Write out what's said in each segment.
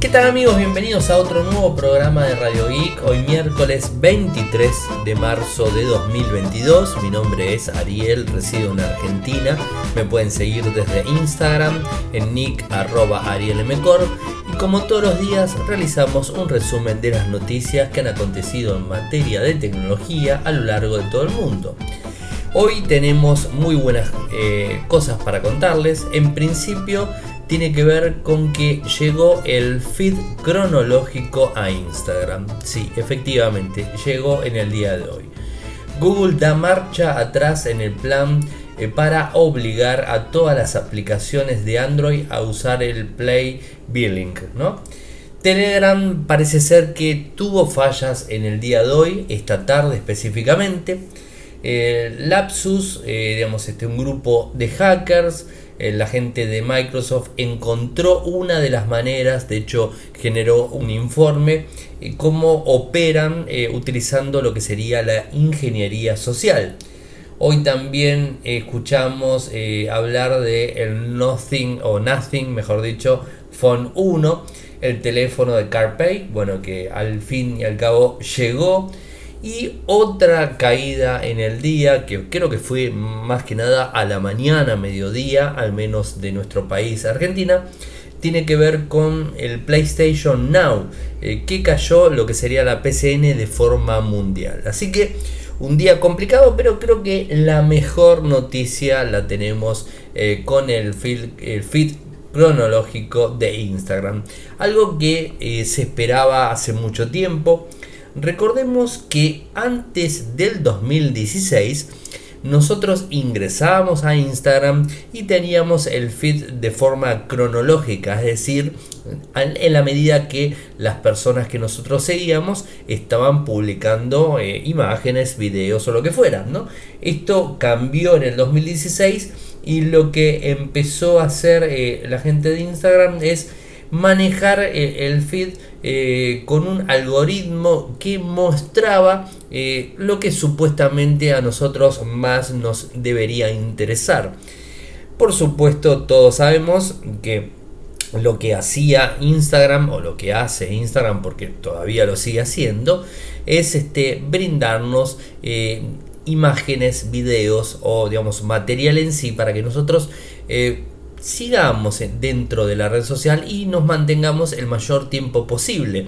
¿Qué tal amigos? Bienvenidos a otro nuevo programa de Radio Geek. Hoy miércoles 23 de marzo de 2022. Mi nombre es Ariel, resido en Argentina. Me pueden seguir desde Instagram en nick Y como todos los días realizamos un resumen de las noticias que han acontecido en materia de tecnología a lo largo de todo el mundo. Hoy tenemos muy buenas eh, cosas para contarles. En principio tiene que ver con que llegó el feed cronológico a Instagram. Sí, efectivamente, llegó en el día de hoy. Google da marcha atrás en el plan eh, para obligar a todas las aplicaciones de Android a usar el Play Billing, ¿no? Telegram parece ser que tuvo fallas en el día de hoy, esta tarde específicamente. Eh, Lapsus, eh, digamos, este, un grupo de hackers la gente de Microsoft encontró una de las maneras, de hecho generó un informe, eh, cómo operan eh, utilizando lo que sería la ingeniería social. Hoy también escuchamos hablar de el Nothing o Nothing, mejor dicho, Phone 1, el teléfono de CarPay, bueno, que al fin y al cabo llegó. Y otra caída en el día, que creo que fue más que nada a la mañana, mediodía, al menos de nuestro país, Argentina, tiene que ver con el PlayStation Now, eh, que cayó lo que sería la PCN de forma mundial. Así que un día complicado, pero creo que la mejor noticia la tenemos eh, con el feed, cronológico de Instagram. Algo que eh, se esperaba hace mucho tiempo Recordemos que antes del 2016 nosotros ingresábamos a Instagram y teníamos el feed de forma cronológica, es decir, en la medida que las personas que nosotros seguíamos estaban publicando eh, imágenes, videos o lo que fuera. ¿no? Esto cambió en el 2016 y lo que empezó a hacer eh, la gente de Instagram es manejar eh, el feed eh, con un algoritmo que mostraba eh, lo que supuestamente a nosotros más nos debería interesar. Por supuesto, todos sabemos que lo que hacía Instagram o lo que hace Instagram, porque todavía lo sigue haciendo, es este, brindarnos imágenes, videos o digamos material en sí para que nosotros sigamos dentro de la red social y nos mantengamos el mayor tiempo posible.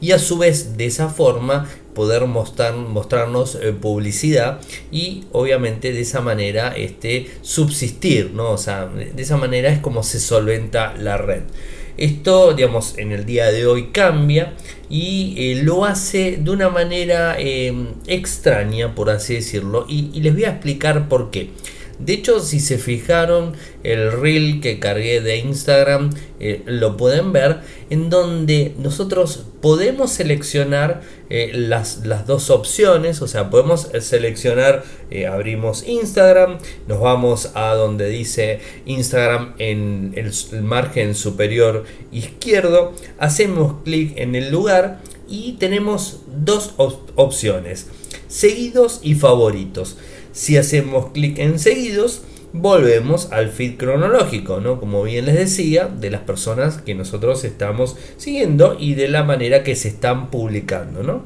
Y a su vez de esa forma poder mostrar, mostrarnos eh, publicidad y obviamente de esa manera este, subsistir, ¿no? O sea, de esa manera es como se solventa la red. Esto, digamos, en el día de hoy cambia y eh, lo hace de una manera em, extraña, por así decirlo, y les voy a explicar por qué. De hecho, si se fijaron, el reel que cargué de Instagram eh, lo pueden ver, en donde nosotros podemos seleccionar eh, las, dos opciones, o sea, podemos seleccionar, eh, abrimos Instagram, nos vamos a donde dice Instagram en el, margen superior izquierdo, hacemos clic en el lugar y tenemos dos opciones, seguidos y favoritos. Si hacemos clic en seguidos, volvemos al feed cronológico, ¿no? Como bien les decía, de las personas que nosotros estamos siguiendo y de la manera que se están publicando, ¿no?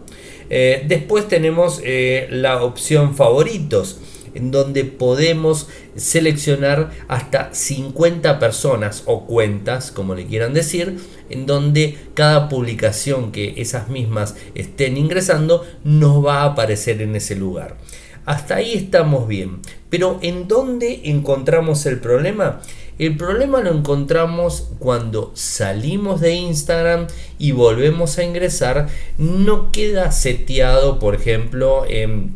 Eh, después tenemos eh, la opción favoritos en donde podemos seleccionar hasta 50 personas o cuentas, como le quieran decir, en donde cada publicación que esas mismas estén ingresando nos va a aparecer en ese lugar. Hasta ahí estamos bien. Pero ¿en dónde encontramos el problema? El problema lo encontramos cuando salimos de Instagram y volvemos a ingresar. No queda seteado, por ejemplo, en,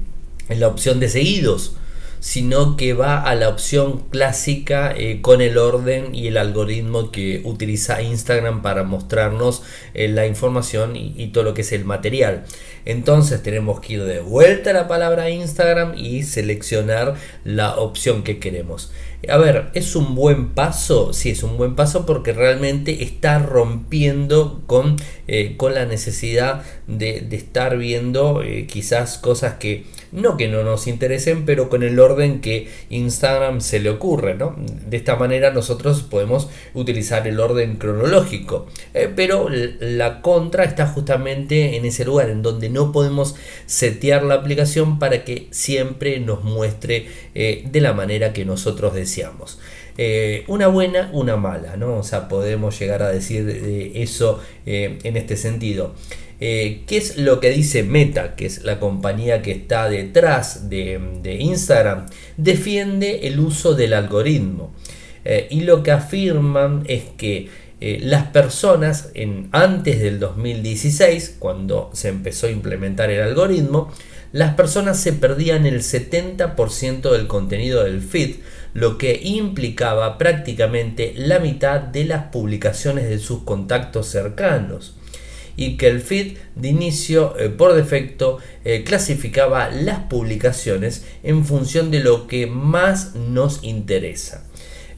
la opción de seguidos sino que va a la opción clásica eh, con el orden y el algoritmo que utiliza Instagram para mostrarnos eh, la información y, todo lo que es el material. Entonces tenemos que ir de vuelta a la palabra Instagram y seleccionar la opción que queremos. A ver, ¿es un buen paso? Sí, es un buen paso porque realmente está rompiendo con, eh, con la necesidad de, estar viendo quizás cosas que no que no nos interesen, pero con el orden que Instagram se le ocurre. ¿no? De esta manera nosotros podemos utilizar el orden cronológico. Eh, pero la contra está justamente en ese lugar en donde no podemos setear la aplicación para que siempre nos muestre eh, de la manera que nosotros deseamos. Eh, una buena, una mala, ¿no? O sea, podemos llegar a decir eso en este sentido. ¿Qué es lo que dice Meta, que es la compañía que está detrás de, Instagram? Defiende el uso del algoritmo. y lo que afirman es que eh, las personas antes del 2016, cuando se empezó a implementar el algoritmo, las personas se perdían el 70% del contenido del feed, lo que implicaba prácticamente la mitad de las publicaciones de sus contactos cercanos y que el feed de inicio eh, por defecto eh, clasificaba las publicaciones en función de lo que más nos interesa.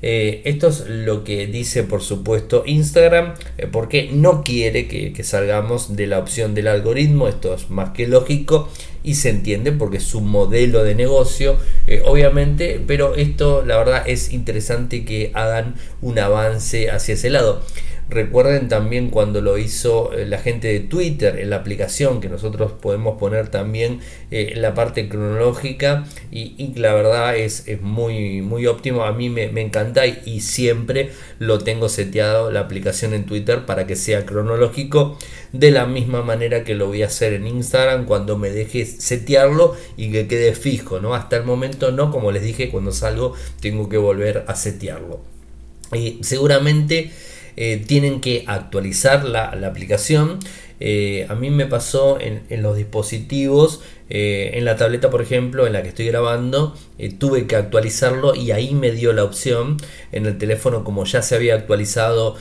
Eh, esto es lo que dice por supuesto Instagram porque no quiere que, salgamos de la opción del algoritmo. Esto es más que lógico y se entiende porque es su modelo de negocio obviamente pero esto la verdad es interesante que hagan un avance hacia ese lado Recuerden también cuando lo hizo eh, la gente de Twitter en la aplicación que nosotros podemos poner también eh, la parte cronológica y, la verdad es, muy, muy óptimo. A mí me, encanta y, siempre lo tengo seteado la aplicación en Twitter para que sea cronológico de la misma manera que lo voy a hacer en Instagram cuando me deje setearlo y que quede fijo. ¿no? Hasta el momento no, como les dije, cuando salgo tengo que volver a setearlo. Y seguramente eh, tienen que actualizar la, aplicación. Eh, a mí me pasó en, los dispositivos, eh, en la tableta por ejemplo, en la que estoy grabando, tuve que actualizarlo y ahí me dio la opción. En el teléfono, como ya se había actualizado,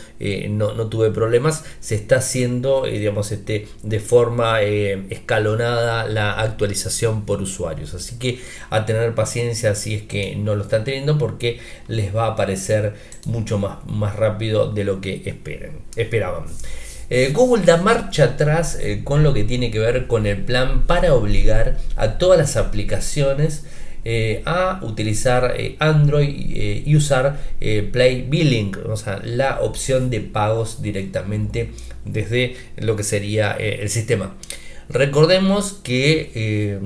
no, tuve problemas. Se está haciendo, digamos, este, de forma escalonada la actualización por usuarios. Así que a tener paciencia si es que no lo están teniendo porque les va a aparecer mucho más, más rápido de lo que esperaban. Eh, Google da marcha atrás eh, con lo que tiene que ver con el plan para obligar a todas las aplicaciones eh, a utilizar Android y usar Play Billing, o sea, la opción de pagos directamente desde lo que sería el sistema. Recordemos que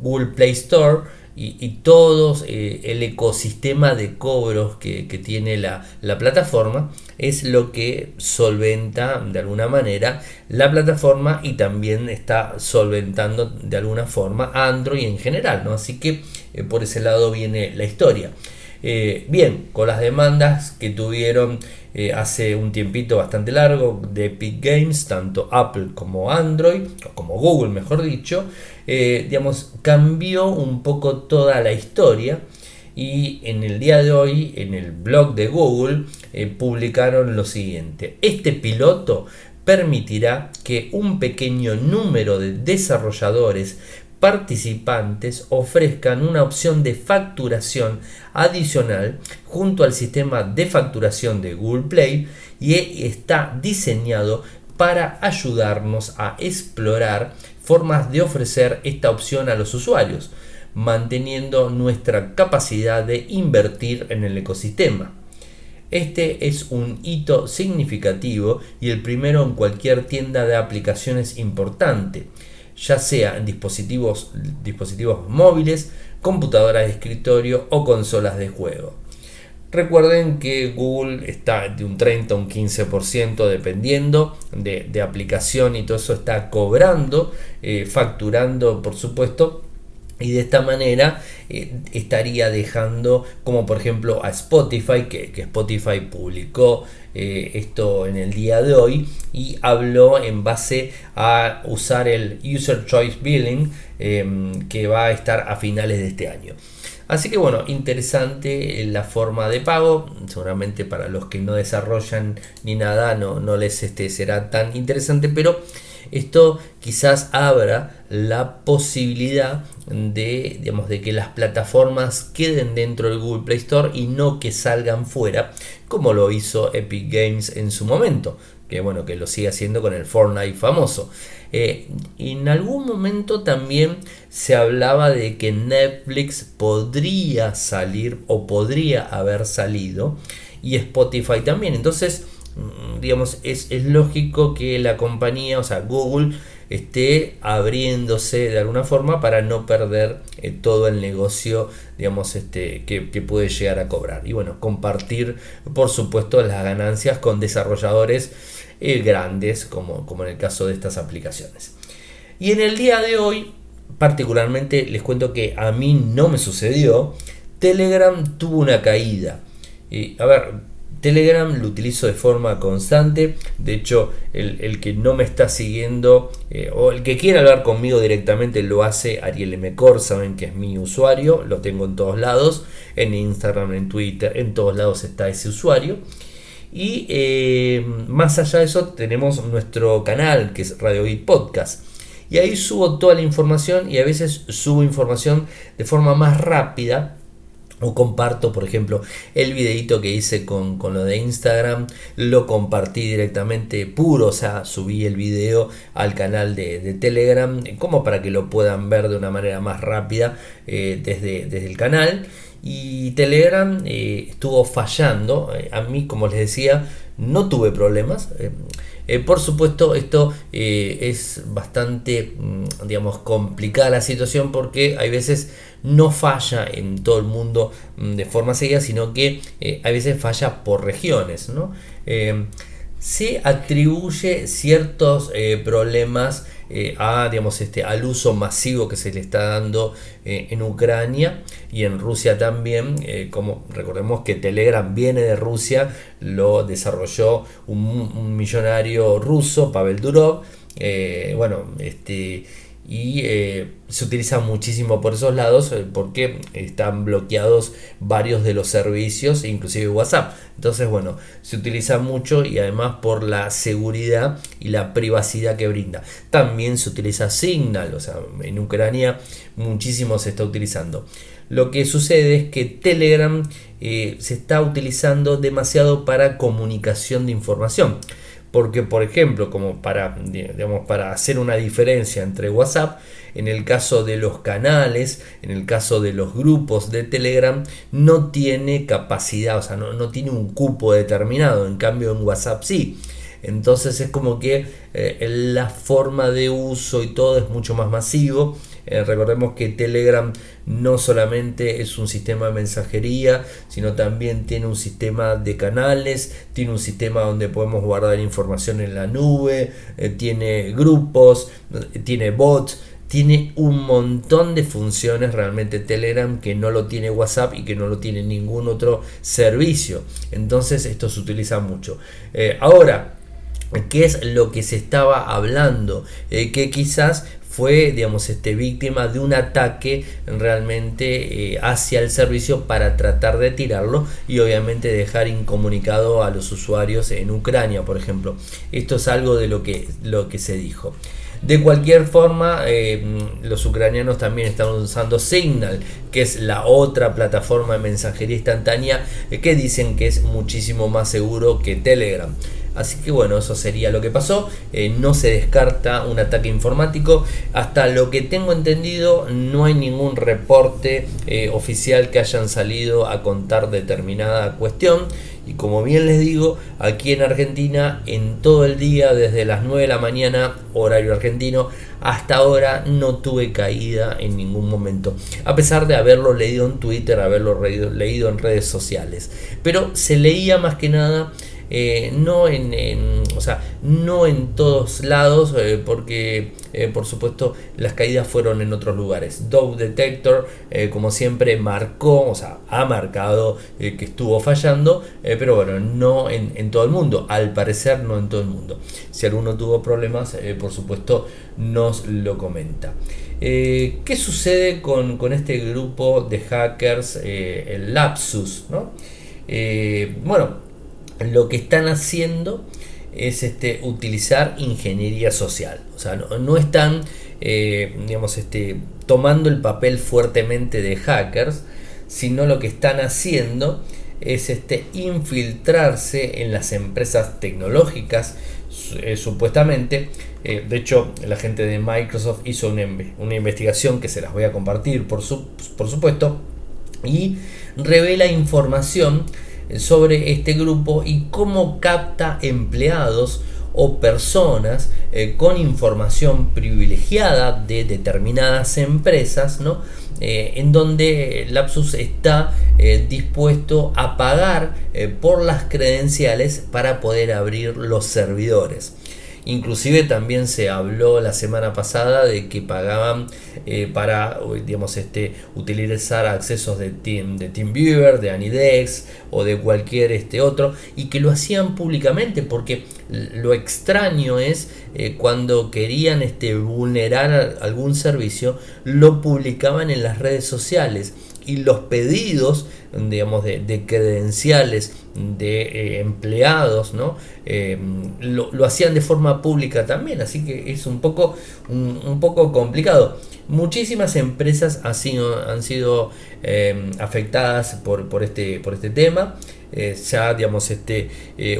Google Play Store y, y todo el ecosistema de cobros que, tiene la, plataforma es lo que solventa de alguna manera la plataforma y también está solventando de alguna forma Android en general, ¿no? Así que eh, por ese lado viene la historia. Eh, bien, con las demandas que tuvieron hace un tiempito bastante largo de Epic Games, tanto Apple como Android, o como Google mejor dicho, eh, digamos, cambió un poco toda la historia y en el día de hoy en el blog de Google eh, publicaron lo siguiente. Este piloto permitirá que un pequeño número de desarrolladores participantes ofrezcan una opción de facturación adicional junto al sistema de facturación de Google Play y está diseñado para ayudarnos a explorar formas de ofrecer esta opción a los usuarios, manteniendo nuestra capacidad de invertir en el ecosistema. Este es un hito significativo y el primero en cualquier tienda de aplicaciones importante, ya sea en dispositivos, dispositivos móviles, computadoras de escritorio o consolas de juego. Recuerden que Google está de un 30 a un 15% dependiendo de, aplicación y todo eso está cobrando, eh, facturando por supuesto. Y de esta manera eh, estaría dejando, como por ejemplo a Spotify, que, Spotify publicó eh, esto en el día de hoy y habló en base a usar el User Choice Billing que va a estar a finales de este año. Así que bueno, interesante la forma de pago. Seguramente para los que no desarrollan ni nada no, no les este, será tan interesante, pero Esto quizás abra la posibilidad de, digamos, de que las plataformas queden dentro del Google Play Store y no que salgan fuera, como lo hizo Epic Games en su momento, que bueno, que lo sigue haciendo con el Fortnite famoso. Eh, en algún momento también se hablaba de que Netflix podría salir o podría haber salido y Spotify también. Entonces, digamos, es, es lógico que la compañía, o sea, Google, esté abriéndose de alguna forma para no perder eh, todo el negocio digamos este que, puede llegar a cobrar. Y bueno compartir por supuesto las ganancias con desarrolladores eh, grandes como, como en el caso de estas aplicaciones. Y en el día de hoy particularmente les cuento que a mí no me sucedió Telegram tuvo una caída. Y a ver Telegram lo utilizo de forma constante. De hecho, el, que no me está siguiendo eh, o el que quiera hablar conmigo directamente lo hace Ariel M. Cor, saben que es mi usuario, lo tengo en todos lados, en Instagram, en Twitter, en todos lados está ese usuario. Y eh, más allá de eso, tenemos nuestro canal que es Radio Geek Podcast. Y ahí subo toda la información y a veces subo información de forma más rápida o comparto, por ejemplo, el videito que hice con, lo de Instagram, lo compartí directamente puro, o sea, subí el video al canal de, Telegram, como para que lo puedan ver de una manera más rápida eh, desde, desde, el canal. Y Telegram eh, estuvo fallando, eh, a mí, como les decía, no tuve problemas. Por supuesto, esto es bastante, mm, digamos, complicada la situación porque hay veces no falla en todo el mundo mm, de forma seguida, sino que eh, a veces falla por regiones. ¿no? Eh, se atribuye ciertos eh, problemas a, digamos, este, al uso masivo que se le está dando en Ucrania y en Rusia también. como recordemos que Telegram viene de Rusia, lo desarrolló un millonario ruso, Pavel Durov. bueno, este y eh, se utiliza muchísimo por esos lados eh, porque están bloqueados varios de los servicios, inclusive WhatsApp. Entonces, bueno, se utiliza mucho y además por la seguridad y la privacidad que brinda. También se utiliza Signal, o sea, en Ucrania muchísimo se está utilizando. Lo que sucede es que Telegram eh, se está utilizando demasiado para comunicación de información porque por ejemplo como para, digamos, para hacer una diferencia entre WhatsApp en el caso de los canales en el caso de los grupos de Telegram no tiene capacidad o sea no, no tiene un cupo determinado en cambio en WhatsApp sí. Entonces es como que eh, la forma de uso y todo es mucho más masivo eh, recordemos que Telegram no solamente es un sistema de mensajería, sino también tiene un sistema de canales, tiene un sistema donde podemos guardar información en la nube, eh, tiene grupos, eh, tiene bots tiene un montón de funciones realmente Telegram que no lo tiene WhatsApp y que no lo tiene ningún otro servicio. Entonces esto se utiliza mucho. ahora, ¿qué es lo que se estaba hablando? que quizás fue, digamos, este, víctima de un ataque realmente eh, hacia el servicio para tratar de tirarlo y obviamente dejar incomunicado a los usuarios en Ucrania, por ejemplo. Esto es algo de lo que, lo que se dijo. De cualquier forma, eh, los ucranianos también están usando Signal, que es la otra plataforma de mensajería instantánea eh, que dicen que es muchísimo más seguro que Telegram. Así que bueno, eso sería lo que pasó. Eh, no se descarta un ataque informático. Hasta lo que tengo entendido, no hay ningún reporte eh, oficial que hayan salido a contar determinada cuestión. Y como bien les digo, aquí en Argentina, en todo el día, desde las 9 de la mañana, horario argentino, hasta ahora no tuve caída en ningún momento. A pesar de haberlo leído en Twitter, haberlo leído en redes sociales. Pero se leía más que nada eh, no en, o sea, no en todos lados, eh, porque eh, por supuesto las caídas fueron en otros lugares. Dove Detector, como siempre, marcó, o sea, ha marcado que estuvo fallando, pero bueno, no en, todo el mundo, al parecer no en todo el mundo. Si alguno tuvo problemas, por supuesto, nos lo comenta. ¿Qué sucede con, con, este grupo de hackers, el Lapsus? ¿no? bueno, lo que están haciendo es este, utilizar ingeniería social. O sea, no, están eh, digamos, este, tomando el papel fuertemente de hackers, sino lo que están haciendo es este, infiltrarse en las empresas tecnológicas, eh, supuestamente. Eh, de hecho, la gente de Microsoft hizo una, una, investigación que se las voy a compartir, por, por supuesto, y revela información sobre este grupo y cómo capta empleados o personas eh, con información privilegiada de determinadas empresas, ¿no? Eh, en donde Lapsus está eh, dispuesto a pagar por las credenciales para poder abrir los servidores. Inclusive también se habló la semana pasada de que pagaban eh, para digamos, este, utilizar accesos de, team, de TeamViewer, de Anidex o de cualquier este otro y que lo hacían públicamente porque lo extraño es eh, cuando querían este, vulnerar algún servicio lo publicaban en las redes sociales y los pedidos digamos, de, credenciales de eh, empleados, ¿no? Eh, lo, hacían de forma pública también, así que es un poco, un, poco complicado. Muchísimas empresas han sido, han sido eh, afectadas por, por, este, por este tema. ya digamos este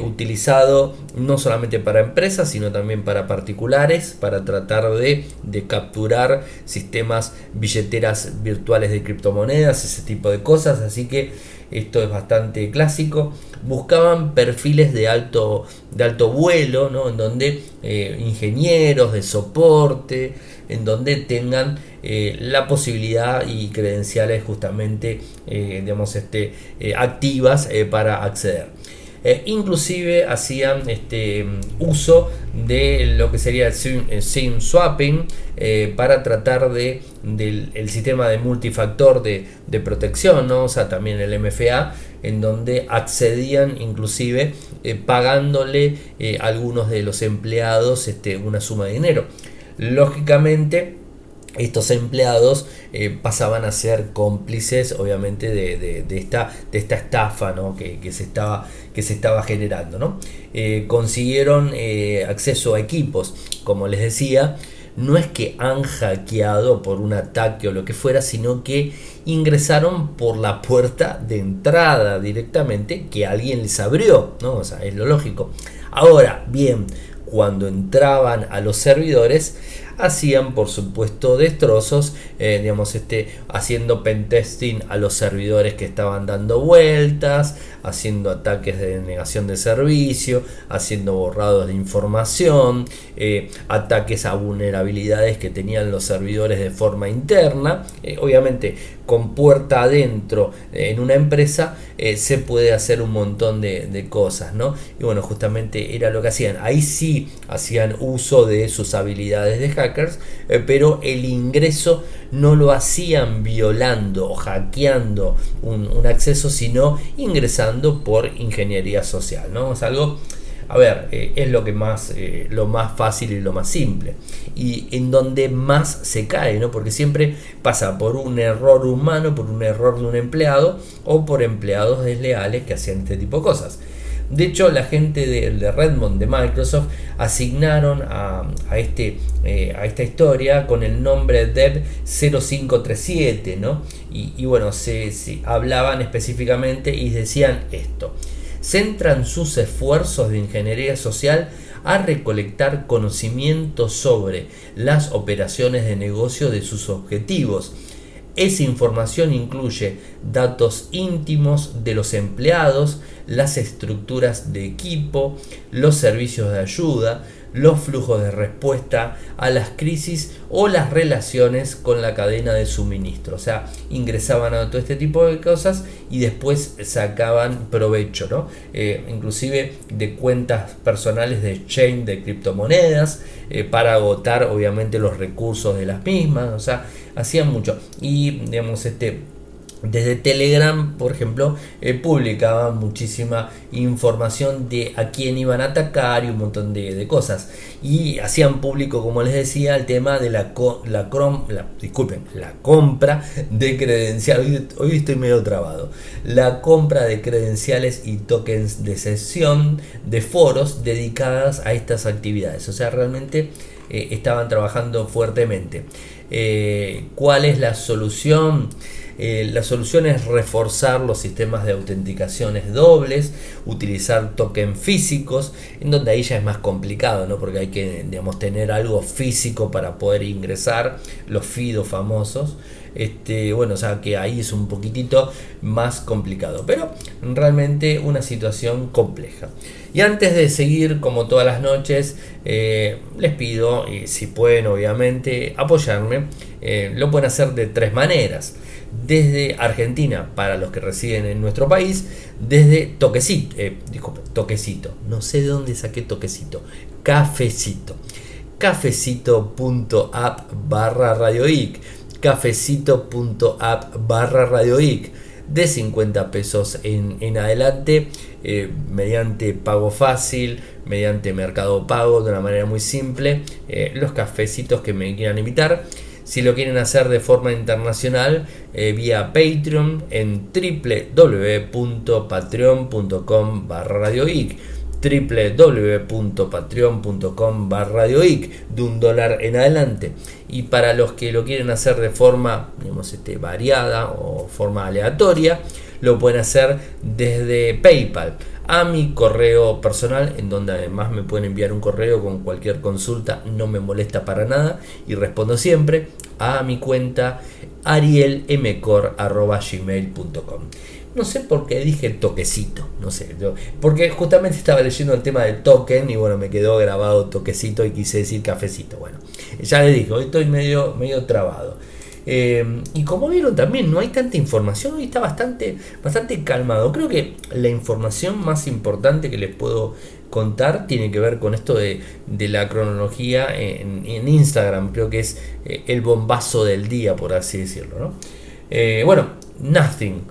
utilizado no solamente para empresas sino también para particulares para tratar de, de capturar sistemas billeteras virtuales de criptomonedas ese tipo de cosas así que esto es bastante clásico, buscaban perfiles de alto, de alto vuelo, ¿no? en donde eh, ingenieros de soporte, en donde tengan eh, la posibilidad y credenciales justamente eh, digamos, este, activas para acceder. Inclusive hacían este, uso de lo que sería el SIM, swapping para tratar de del el sistema de multifactor de, protección, ¿no? o sea, también el MFA, en donde accedían inclusive eh, pagándole eh, a algunos de los empleados este, una suma de dinero. Lógicamente, estos empleados eh, pasaban a ser cómplices obviamente de, esta, de esta estafa ¿no? que, se estaba, que se estaba generando. ¿no? consiguieron acceso a equipos, como les decía, no es que han hackeado por un ataque o lo que fuera, sino que ingresaron por la puerta de entrada directamente que alguien les abrió, ¿no? O sea, es lo lógico. Ahora, bien, cuando entraban a los servidores, hacían por supuesto destrozos, eh, digamos, este, haciendo pentesting a los servidores que estaban dando vueltas, haciendo ataques de negación de servicio, haciendo borrados de información, eh, ataques a vulnerabilidades que tenían los servidores de forma interna. Eh, obviamente, con puerta adentro en una empresa se puede hacer un montón de, cosas, ¿no? Y bueno, justamente era lo que hacían. Ahí sí hacían uso de sus habilidades de eh, pero el ingreso no lo hacían violando o hackeando un, acceso, sino ingresando por ingeniería social. ¿no? Es algo, a ver, eh, es lo, que más, eh, lo más fácil y lo más simple. Y en donde más se cae, ¿no? porque siempre pasa por un error humano, por un error de un empleado o por empleados desleales que hacían este tipo de cosas. De hecho, la gente de, Redmond de Microsoft asignaron a, este, eh, a esta historia con el nombre Dev 0537, ¿no? Y, bueno, se, hablaban específicamente y decían esto. Centran sus esfuerzos de ingeniería social a recolectar conocimientos sobre las operaciones de negocio de sus objetivos esa información incluye datos íntimos de los empleados, las estructuras de equipo, los servicios de ayuda, los flujos de respuesta a las crisis o las relaciones con la cadena de suministro. O sea, ingresaban a todo este tipo de cosas y después sacaban provecho, ¿no? Eh, inclusive de cuentas personales de exchange de criptomonedas eh, para agotar obviamente los recursos de las mismas. O sea, hacían mucho. Y digamos, este desde Telegram, por ejemplo, eh, publicaban muchísima información de a quién iban a atacar y un montón de, cosas. Y hacían público, como les decía, el tema de la, la, disculpen, la compra de credenciales. Hoy, estoy medio trabado. La compra de credenciales y tokens de sesión de foros dedicadas a estas actividades. O sea, realmente eh, estaban trabajando fuertemente. Eh, ¿Cuál es la solución? Eh, la solución es reforzar los sistemas de autenticaciones dobles, utilizar tokens físicos, en donde ahí ya es más complicado, ¿no? porque hay que digamos, tener algo físico para poder ingresar, los FIDO famosos. Este, bueno, o sea que ahí es un poquitito más complicado, pero realmente una situación compleja. Y antes de seguir, como todas las noches, eh, les pido, y si pueden obviamente, apoyarme. Eh, lo pueden hacer de tres maneras desde Argentina para los que residen en nuestro país, desde Toquecito, eh, Toquecito, no sé de dónde saqué Toquecito, Cafecito, cafecito.app barra radioic, cafecito.app barra radioic, de 50 pesos en, adelante, eh, mediante pago fácil, mediante mercado pago, de una manera muy simple, eh, los cafecitos que me quieran invitar. Si lo quieren hacer de forma internacional, eh, vía Patreon en www.patreon.com barra radioic www.patreon.com barra de un dólar en adelante y para los que lo quieren hacer de forma digamos, este, variada o forma aleatoria lo pueden hacer desde PayPal a mi correo personal, en donde además me pueden enviar un correo con cualquier consulta, no me molesta para nada y respondo siempre a mi cuenta arielmcor.gmail.com. No sé por qué dije toquecito, no sé, porque justamente estaba leyendo el tema del token y bueno, me quedó grabado toquecito y quise decir cafecito. Bueno, ya les dije, hoy estoy medio, medio trabado. Eh, y como vieron también, no hay tanta información, hoy está bastante, bastante calmado. Creo que la información más importante que les puedo contar tiene que ver con esto de, la cronología en, Instagram. Creo que es eh, el bombazo del día, por así decirlo. Eh, bueno, Nothing.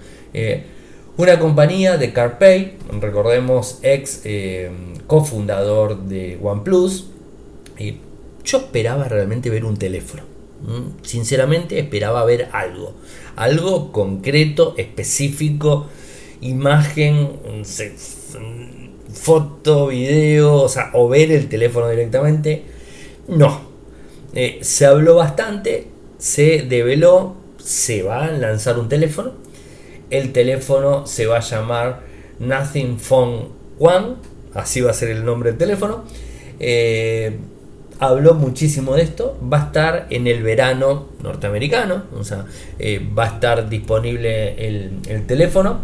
Una compañía de CarPay, recordemos, ex cofundador de OnePlus. yo esperaba realmente ver un teléfono sinceramente esperaba ver algo, algo concreto, específico, imagen, foto, video, o ver el teléfono directamente. No, eh, se habló bastante, se develó, se va a lanzar un teléfono. El teléfono se va a llamar Nothing Phone One, así va a ser el nombre del teléfono. Eh, habló muchísimo de esto. Va a estar en el verano norteamericano, o sea, eh, va a estar disponible el, teléfono.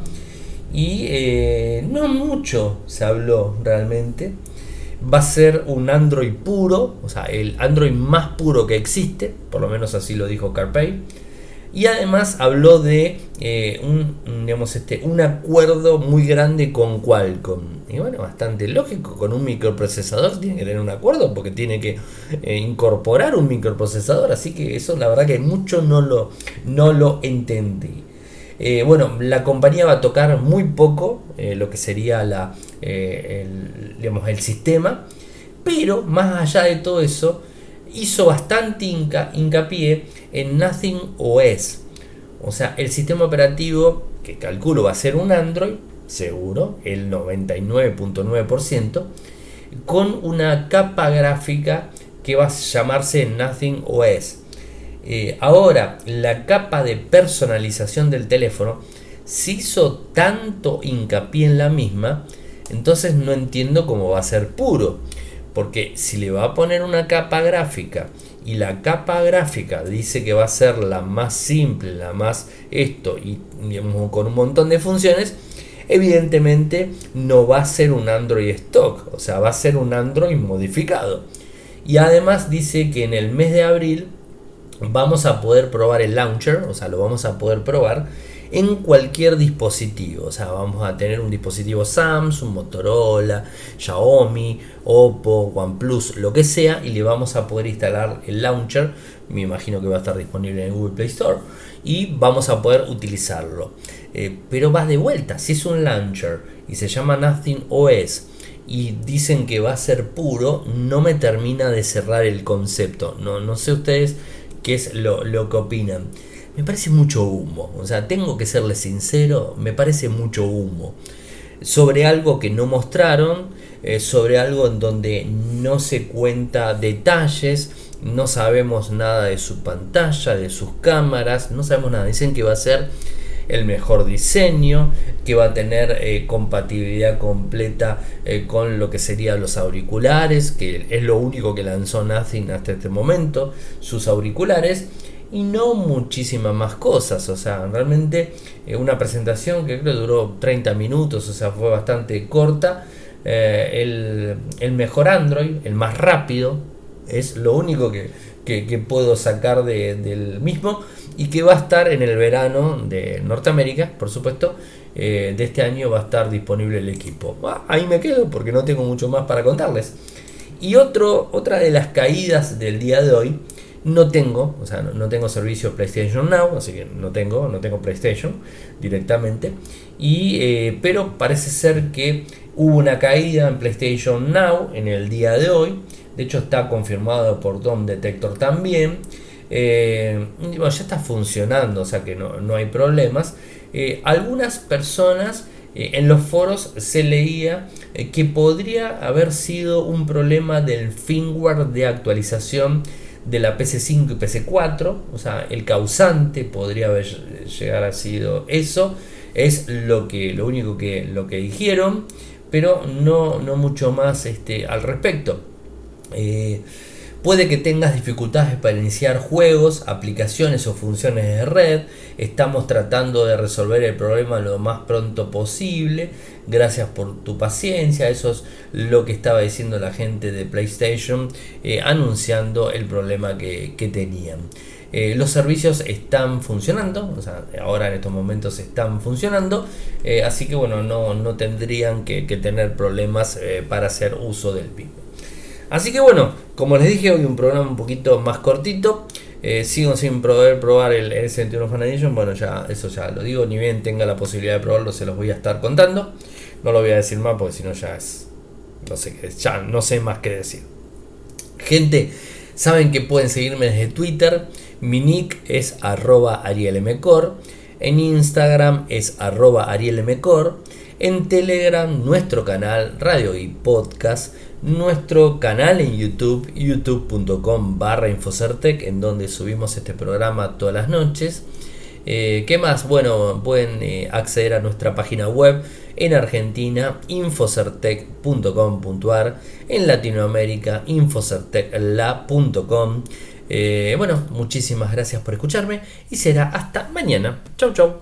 Y eh, no mucho se habló realmente. Va a ser un Android puro, o sea, el Android más puro que existe, por lo menos así lo dijo CarPay. Y además habló de eh, un, digamos, este, un acuerdo muy grande con Qualcomm. Y bueno, bastante lógico, con un microprocesador tiene que tener un acuerdo porque tiene que eh, incorporar un microprocesador. Así que eso la verdad que mucho no lo, no lo entendí. Eh, bueno, la compañía va a tocar muy poco lo que sería la, digamos, el sistema. Pero más allá de todo eso, hizo bastante hincapié en Nothing OS. O sea, el sistema operativo que calculo va a ser un Android, seguro, el 99.9%, con una capa gráfica que va a llamarse Nothing OS. Eh, ahora, la capa de personalización del teléfono se hizo tanto hincapié en la misma, entonces no entiendo cómo va a ser puro. Porque si le va a poner una capa gráfica y la capa gráfica dice que va a ser la más simple, la más esto y con un montón de funciones, evidentemente no va a ser un Android stock, o sea, va a ser un Android modificado. Y además dice que en el mes de abril vamos a poder probar el launcher, o sea, lo vamos a poder probar en cualquier dispositivo. O sea, vamos a tener un dispositivo Samsung, Motorola, Xiaomi, Oppo, OnePlus, lo que sea, y le vamos a poder instalar el launcher. Me imagino que va a estar disponible en Google Play Store y vamos a poder utilizarlo. Eh, pero va de vuelta, si es un launcher y se llama Nothing OS y dicen que va a ser puro, no me termina de cerrar el concepto. No, no sé ustedes qué es lo, lo que opinan me parece mucho humo. O sea, tengo que serle sincero, me parece mucho humo. Sobre algo que no mostraron, eh, sobre algo en donde no se cuenta detalles, no sabemos nada de su pantalla, de sus cámaras, no sabemos nada. Dicen que va a ser el mejor diseño, que va a tener eh, compatibilidad completa eh, con lo que serían los auriculares, que es lo único que lanzó Nothing hasta este momento, sus auriculares y no muchísimas más cosas. O sea, realmente eh, una presentación que creo duró 30 minutos, o sea, fue bastante corta. Eh, el, mejor Android, el más rápido, es lo único que, puedo sacar del mismo y que va a estar en el verano de Norteamérica, por supuesto. Eh, de este año va a estar disponible el equipo. ahí me quedo porque no tengo mucho más para contarles. Y otro, otra de las caídas del día de hoy no tengo, o sea, no, tengo servicio PlayStation Now, así que no tengo, no tengo PlayStation directamente. Y, eh, pero parece ser que hubo una caída en PlayStation Now en el día de hoy. De hecho, está confirmado por Dom Detector también. Eh, ya está funcionando, o sea que no, hay problemas. Eh, algunas personas en los foros se leía que podría haber sido un problema del firmware de actualización de la PC5 y PC4, o sea, el causante podría haber llegar a sido eso, es lo que lo único que lo que dijeron, pero no, no mucho más este, al respecto. Eh, Puede que tengas dificultades para iniciar juegos, aplicaciones o funciones de red. Estamos tratando de resolver el problema lo más pronto posible. Gracias por tu paciencia. Eso es lo que estaba diciendo la gente de PlayStation eh, anunciando el problema que, tenían. Eh, los servicios están funcionando, o sea, ahora en estos momentos están funcionando, eh, así que bueno, no, no tendrían que, que tener problemas para hacer uso del mismo. Así que bueno, como les dije, hoy un programa un poquito más cortito. Eh, sigo sin poder probar el S21 Fan Edition. Bueno, ya eso ya lo digo. Ni bien tenga la posibilidad de probarlo, se los voy a estar contando. No lo voy a decir más porque si no ya es. No sé qué Ya no sé más qué decir. Gente, saben que pueden seguirme desde Twitter. Mi nick es arroba arielmcor. En Instagram es arroba arielmcor. En Telegram, nuestro canal Radio y Podcast nuestro canal en YouTube, youtube.com barra Infocertec, en donde subimos este programa todas las noches. Eh, ¿Qué más? Bueno, pueden eh, acceder a nuestra página web en Argentina, infocertec.com.ar, en Latinoamérica, infocertecla.com. Eh, bueno, muchísimas gracias por escucharme y será hasta mañana. Chau, chau.